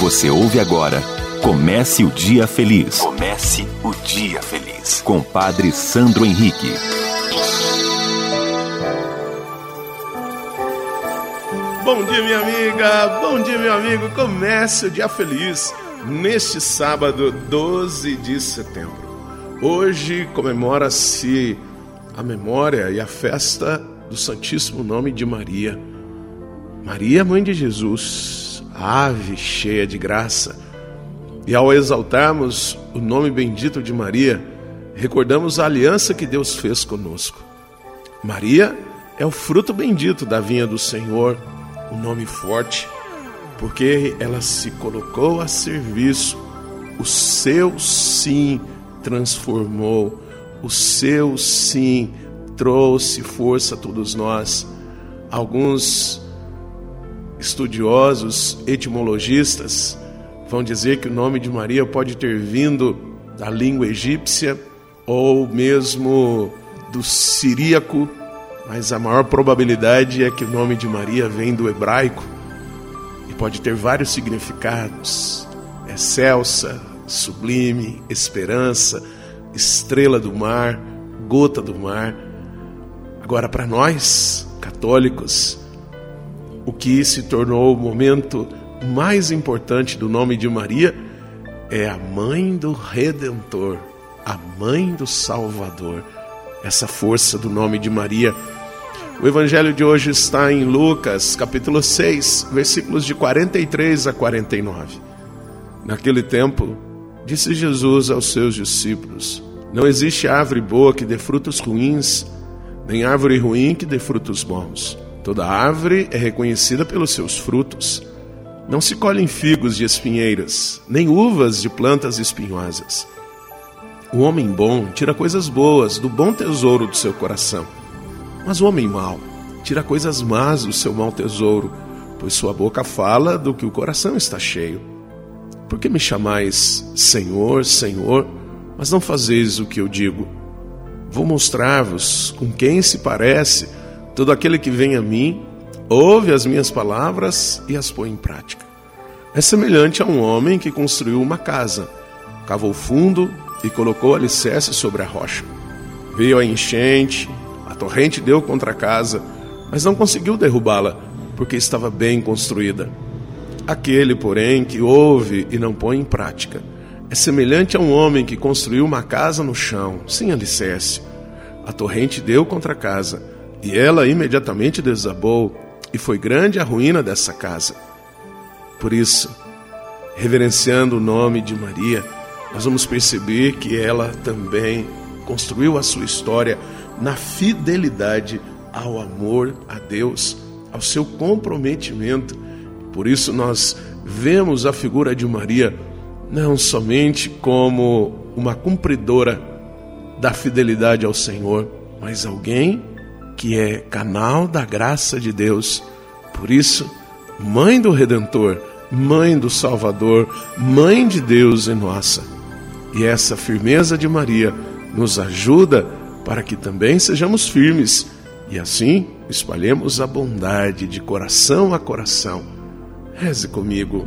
Você ouve agora Comece o Dia Feliz. Comece o Dia Feliz. Com Padre Sandro Henrique. Bom dia, minha amiga. Bom dia, meu amigo. Comece o Dia Feliz neste sábado, 12 de setembro. Hoje comemora-se a memória e a festa do Santíssimo Nome de Maria. Maria, mãe de Jesus, ave cheia de graça. E ao exaltarmos o nome bendito de Maria, recordamos a aliança que Deus fez conosco. Maria é o fruto bendito da vinha do Senhor, o nome forte, porque ela se colocou a serviço, o seu sim transformou, o seu sim trouxe força a todos nós. Alguns estudiosos, etimologistas, vão dizer que o nome de Maria pode ter vindo da língua egípcia ou mesmo do siríaco, mas a maior probabilidade é que o nome de Maria vem do hebraico e pode ter vários significados: excelsa, sublime, esperança, estrela do mar, gota do mar. Agora, para nós, católicos, o que se tornou o momento mais importante do nome de Maria é a mãe do Redentor, a mãe do Salvador. Essa força do nome de Maria. O evangelho de hoje está em Lucas, capítulo 6, versículos de 43 a 49. Naquele tempo, disse Jesus aos seus discípulos: Não existe árvore boa que dê frutos ruins, nem árvore ruim que dê frutos bons. Toda árvore é reconhecida pelos seus frutos. Não se colhem figos de espinheiras, nem uvas de plantas espinhosas. O homem bom tira coisas boas do bom tesouro do seu coração, mas o homem mau tira coisas más do seu mau tesouro, pois sua boca fala do que o coração está cheio. Por que me chamais Senhor, Senhor, mas não fazeis o que eu digo? Vou mostrar-vos com quem se parece Todo aquele que vem a mim, ouve as minhas palavras e as põe em prática. É semelhante a um homem que construiu uma casa, cavou fundo e colocou alicerce sobre a rocha. Veio a enchente, a torrente deu contra a casa, mas não conseguiu derrubá-la, porque estava bem construída. Aquele, porém, que ouve e não põe em prática, é semelhante a um homem que construiu uma casa no chão, sem alicerce. A torrente deu contra a casa, e ela imediatamente desabou, e foi grande a ruína dessa casa. Por isso, reverenciando o nome de Maria, nós vamos perceber que ela também construiu a sua história na fidelidade ao amor a Deus, ao seu comprometimento. Por isso nós vemos a figura de Maria não somente como uma cumpridora da fidelidade ao Senhor, mas alguém que é canal da graça de Deus. Por isso, mãe do Redentor, mãe do Salvador, mãe de Deus e nossa. E essa firmeza de Maria nos ajuda para que também sejamos firmes e assim espalhemos a bondade de coração a coração. Reze comigo.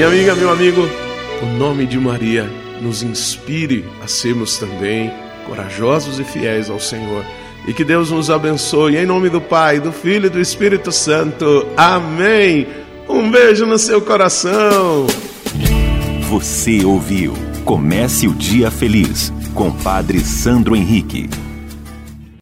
Minha amiga, meu amigo, o nome de Maria nos inspire a sermos também corajosos e fiéis ao Senhor, e que Deus nos abençoe. Em nome do Pai, do Filho e do Espírito Santo. Amém. Um beijo no seu coração. Você ouviu Comece o Dia Feliz com Padre Sandro Henrique.